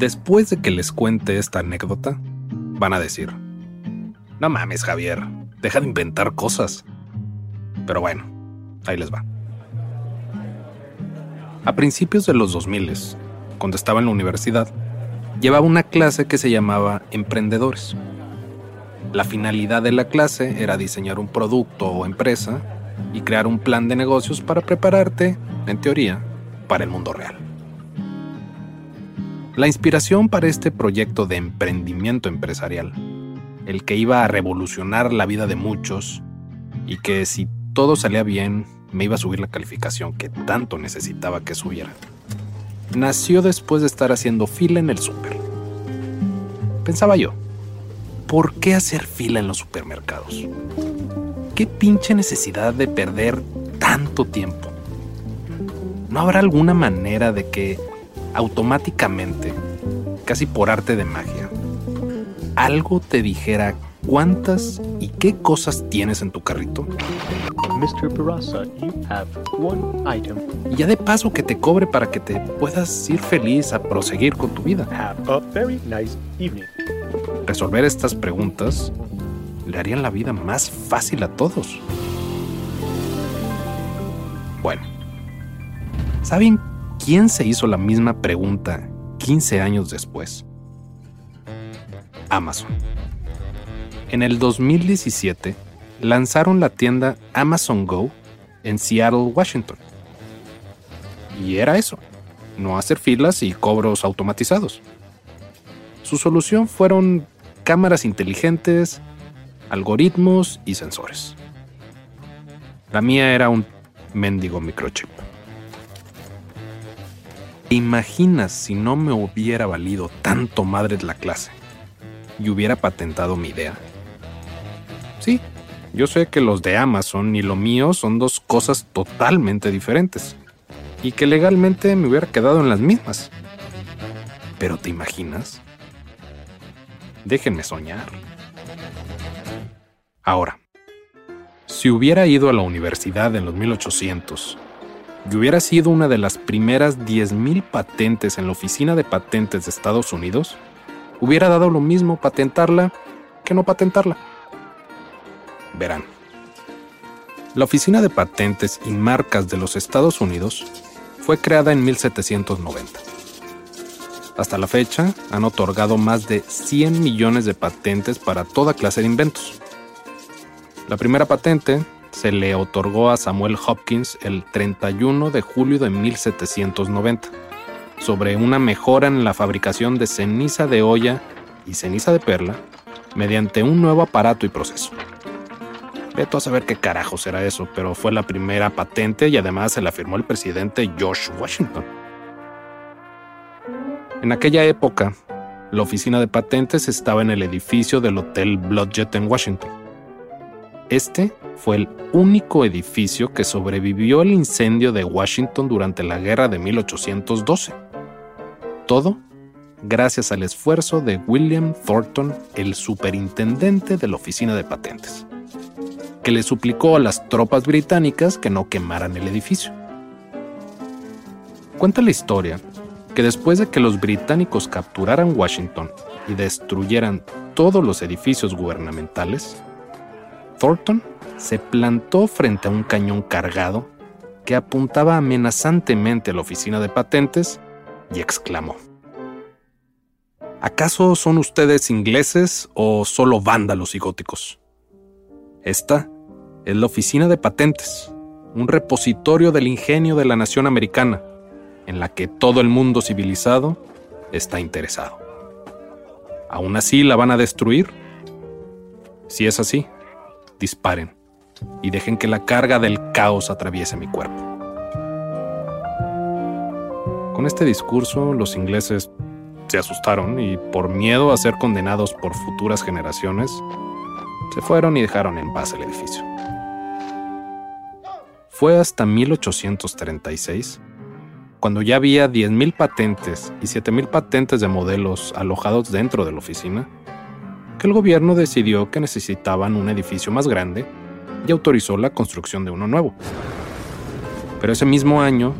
Después de que les cuente esta anécdota, van a decir, no mames Javier, deja de inventar cosas. Pero bueno, ahí les va. A principios de los 2000, cuando estaba en la universidad, llevaba una clase que se llamaba Emprendedores. La finalidad de la clase era diseñar un producto o empresa y crear un plan de negocios para prepararte, en teoría, para el mundo real. La inspiración para este proyecto de emprendimiento empresarial, el que iba a revolucionar la vida de muchos y que si todo salía bien me iba a subir la calificación que tanto necesitaba que subiera, nació después de estar haciendo fila en el súper. Pensaba yo, ¿por qué hacer fila en los supermercados? ¿Qué pinche necesidad de perder tanto tiempo? ¿No habrá alguna manera de que automáticamente, casi por arte de magia, algo te dijera cuántas y qué cosas tienes en tu carrito? Mr. Barasa, you have one item. Y ya de paso que te cobre para que te puedas ir feliz a proseguir con tu vida. Have a very nice evening. Resolver estas preguntas le harían la vida más fácil a todos. Bueno, ¿saben quién se hizo la misma pregunta 15 años después? Amazon. En el 2017 lanzaron la tienda Amazon Go en Seattle, Washington. Y era eso, no hacer filas y cobros automatizados. Su solución fueron cámaras inteligentes, algoritmos y sensores. La mía era un mendigo microchip. ¿Te imaginas si no me hubiera valido tanto madre la clase y hubiera patentado mi idea? Sí, yo sé que los de Amazon y lo mío son dos cosas totalmente diferentes y que legalmente me hubiera quedado en las mismas. Pero ¿te imaginas? Déjenme soñar. Ahora, si hubiera ido a la universidad en los 1800 y hubiera sido una de las primeras 10.000 patentes en la Oficina de Patentes de Estados Unidos, hubiera dado lo mismo patentarla que no patentarla. Verán. La Oficina de Patentes y Marcas de los Estados Unidos fue creada en 1790. Hasta la fecha han otorgado más de 100 millones de patentes para toda clase de inventos. La primera patente se le otorgó a Samuel Hopkins el 31 de julio de 1790 sobre una mejora en la fabricación de ceniza de olla y ceniza de perla mediante un nuevo aparato y proceso. Veto a saber qué carajo será eso, pero fue la primera patente y además se la firmó el presidente George Washington. En aquella época, la oficina de patentes estaba en el edificio del Hotel Blodgett en Washington. Este fue el único edificio que sobrevivió al incendio de Washington durante la guerra de 1812. Todo gracias al esfuerzo de William Thornton, el superintendente de la oficina de patentes, que le suplicó a las tropas británicas que no quemaran el edificio. Cuenta la historia que después de que los británicos capturaran Washington y destruyeran todos los edificios gubernamentales, Thornton se plantó frente a un cañón cargado que apuntaba amenazantemente a la oficina de patentes y exclamó, ¿Acaso son ustedes ingleses o solo vándalos y góticos? Esta es la Oficina de Patentes, un repositorio del ingenio de la nación americana, en la que todo el mundo civilizado está interesado. ¿Aún así la van a destruir? Si es así, disparen y dejen que la carga del caos atraviese mi cuerpo. Con este discurso, los ingleses se asustaron y por miedo a ser condenados por futuras generaciones, se fueron y dejaron en paz el edificio. Fue hasta 1836, cuando ya había 10.000 patentes y 7.000 patentes de modelos alojados dentro de la oficina, que el gobierno decidió que necesitaban un edificio más grande y autorizó la construcción de uno nuevo. Pero ese mismo año,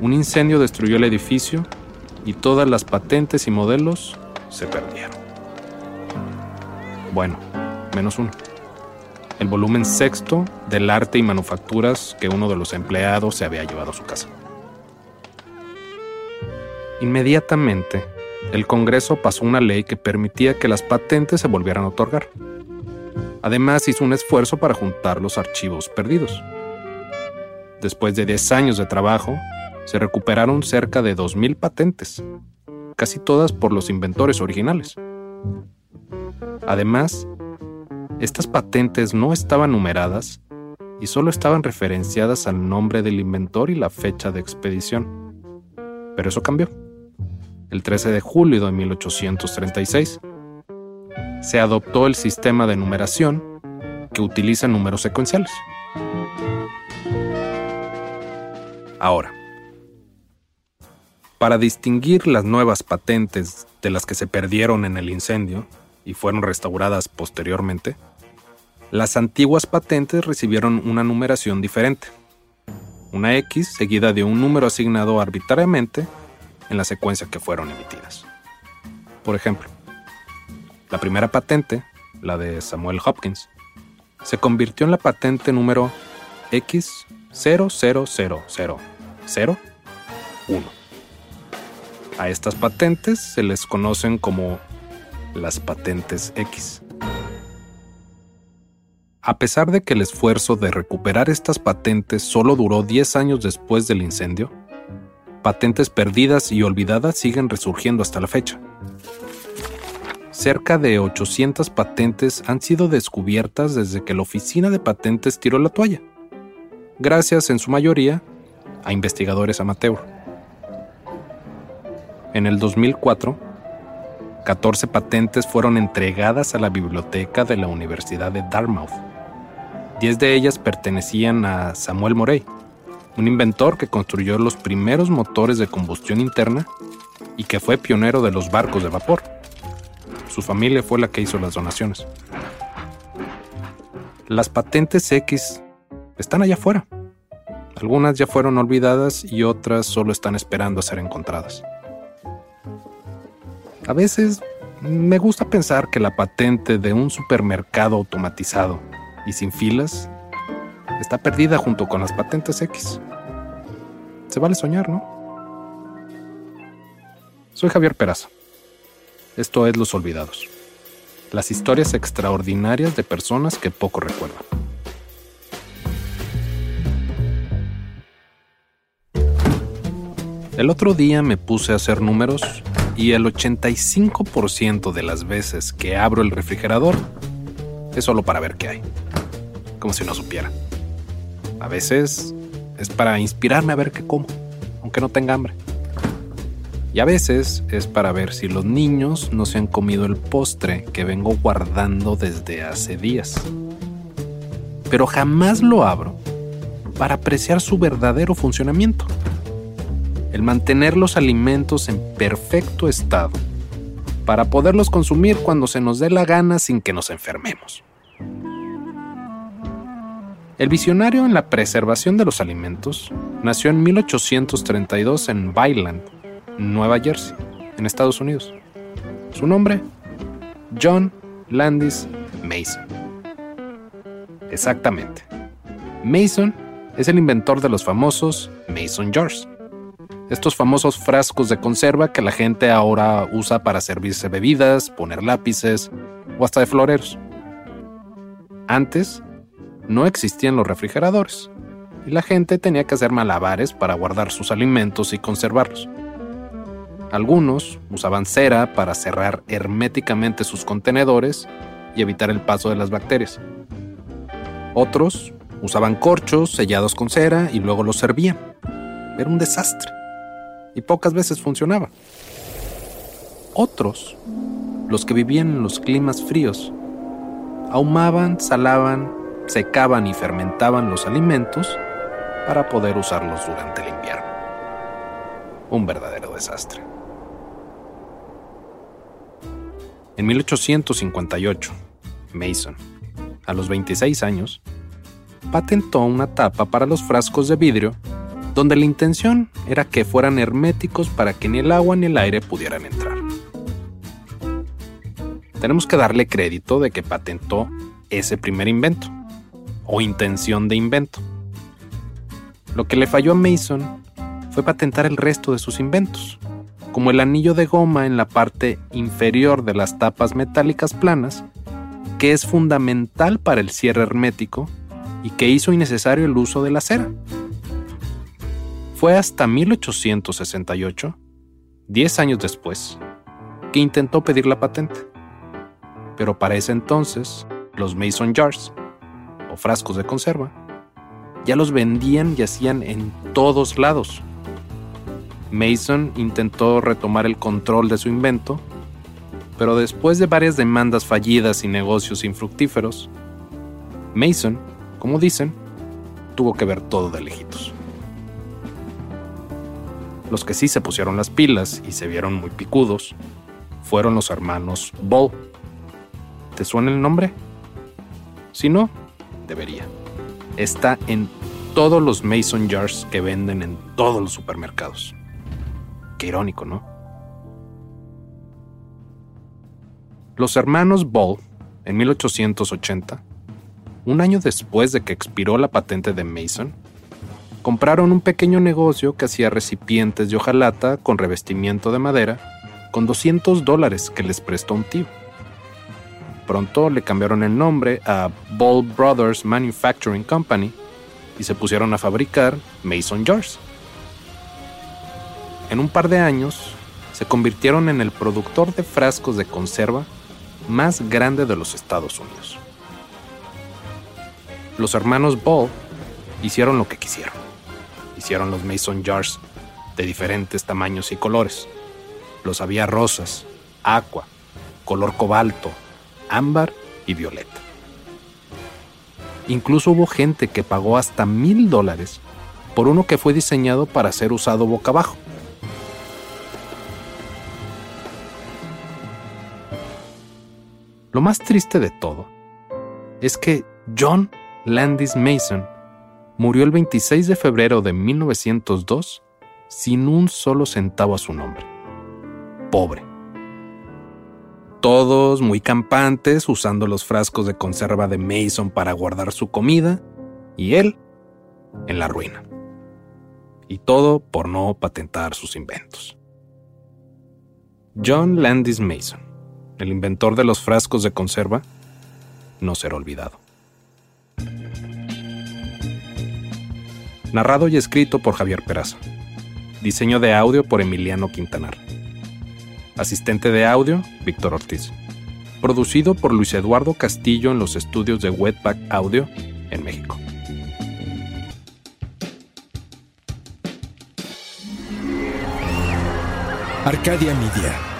un incendio destruyó el edificio y todas las patentes y modelos se perdieron. Bueno, menos uno. El volumen sexto del arte y manufacturas que uno de los empleados se había llevado a su casa. Inmediatamente, el Congreso pasó una ley que permitía que las patentes se volvieran a otorgar. Además, hizo un esfuerzo para juntar los archivos perdidos. Después de 10 años de trabajo, se recuperaron cerca de 2.000 patentes, casi todas por los inventores originales. Además, estas patentes no estaban numeradas y solo estaban referenciadas al nombre del inventor y la fecha de expedición. Pero eso cambió. El 13 de julio de 1836, se adoptó el sistema de numeración que utiliza números secuenciales. Ahora, para distinguir las nuevas patentes de las que se perdieron en el incendio y fueron restauradas posteriormente, las antiguas patentes recibieron una numeración diferente. Una X seguida de un número asignado arbitrariamente en la secuencia que fueron emitidas. Por ejemplo, la primera patente, la de Samuel Hopkins, se convirtió en la patente número X000001 a estas patentes se les conocen como las patentes X. A pesar de que el esfuerzo de recuperar estas patentes solo duró 10 años después del incendio, patentes perdidas y olvidadas siguen resurgiendo hasta la fecha. Cerca de 800 patentes han sido descubiertas desde que la oficina de patentes tiró la toalla, gracias en su mayoría a investigadores amateur. En el 2004, 14 patentes fueron entregadas a la biblioteca de la Universidad de Dartmouth. Diez de ellas pertenecían a Samuel Morey, un inventor que construyó los primeros motores de combustión interna y que fue pionero de los barcos de vapor. Su familia fue la que hizo las donaciones. Las patentes X están allá afuera. Algunas ya fueron olvidadas y otras solo están esperando a ser encontradas. A veces me gusta pensar que la patente de un supermercado automatizado y sin filas está perdida junto con las patentes X. Se vale soñar, ¿no? Soy Javier Peraza. Esto es Los Olvidados. Las historias extraordinarias de personas que poco recuerdan. El otro día me puse a hacer números y el 85% de las veces que abro el refrigerador es solo para ver qué hay, como si no supiera. A veces es para inspirarme a ver qué como, aunque no tenga hambre. Y a veces es para ver si los niños no se han comido el postre que vengo guardando desde hace días. Pero jamás lo abro para apreciar su verdadero funcionamiento el mantener los alimentos en perfecto estado para poderlos consumir cuando se nos dé la gana sin que nos enfermemos. El visionario en la preservación de los alimentos nació en 1832 en Byland, Nueva Jersey, en Estados Unidos. Su nombre, John Landis Mason. Exactamente. Mason es el inventor de los famosos Mason Jars Estos famosos frascos de conserva que la gente ahora usa para servirse bebidas, poner lápices o hasta de floreros. Antes, no existían los refrigeradores y la gente tenía que hacer malabares para guardar sus alimentos y conservarlos. Algunos usaban cera para cerrar herméticamente sus contenedores y evitar el paso de las bacterias. Otros usaban corchos sellados con cera y luego los servían. Era un desastre y pocas veces funcionaba. Otros, los que vivían en los climas fríos, ahumaban, salaban, secaban y fermentaban los alimentos para poder usarlos durante el invierno. Un verdadero desastre. En 1858, Mason, a los 26 años, patentó una tapa para los frascos de vidrio donde la intención era que fueran herméticos para que ni el agua ni el aire pudieran entrar. Tenemos que darle crédito de que patentó ese primer invento, o intención de invento. Lo que le falló a Mason fue patentar el resto de sus inventos, como el anillo de goma en la parte inferior de las tapas metálicas planas, que es fundamental para el cierre hermético y que hizo innecesario el uso de la cera. Fue hasta 1868, 10 años después, que intentó pedir la patente. Pero para ese entonces, los Mason Jars, frascos de conserva, ya los vendían y hacían en todos lados. Mason intentó retomar el control de su invento, pero después de varias demandas fallidas y negocios infructíferos, Mason, como dicen, tuvo que ver todo de lejitos. Los que sí se pusieron las pilas y se vieron muy picudos fueron los hermanos Ball. ¿Te suena el nombre? Si no, debería. Está en todos los Mason Jars que venden en todos los supermercados. Qué irónico, ¿no? Los hermanos Ball, en 1880, un año después de que expiró la patente de Mason, compraron un pequeño negocio que hacía recipientes de hojalata con revestimiento de madera con 200 dólares que les prestó un tío. Pronto le cambiaron el nombre a Ball Brothers Manufacturing Company y se pusieron a fabricar Mason Jars. En un par de años, se convirtieron en el productor de frascos de conserva más grande de los Estados Unidos. Los hermanos Ball hicieron lo que quisieron hicieron los mason jars de diferentes tamaños y colores. Los había rosas, aqua, color cobalto, ámbar y violeta. Incluso hubo gente que pagó hasta mil dólares por uno que fue diseñado para ser usado boca abajo. Lo más triste de todo es que John Landis Mason murió el 26 de febrero de 1902 sin un solo centavo a su nombre. Pobre. Todos muy campantes usando los frascos de conserva de Mason para guardar su comida y él en la ruina. Y todo por no patentar sus inventos. John Landis Mason, el inventor de los frascos de conserva, no será olvidado. narrado y escrito por Javier Peraza. Diseño de audio por Emiliano Quintanar. Asistente de audio, Víctor Ortiz. Producido por Luis Eduardo Castillo en los estudios de Wetback Audio en México. Arcadia Media.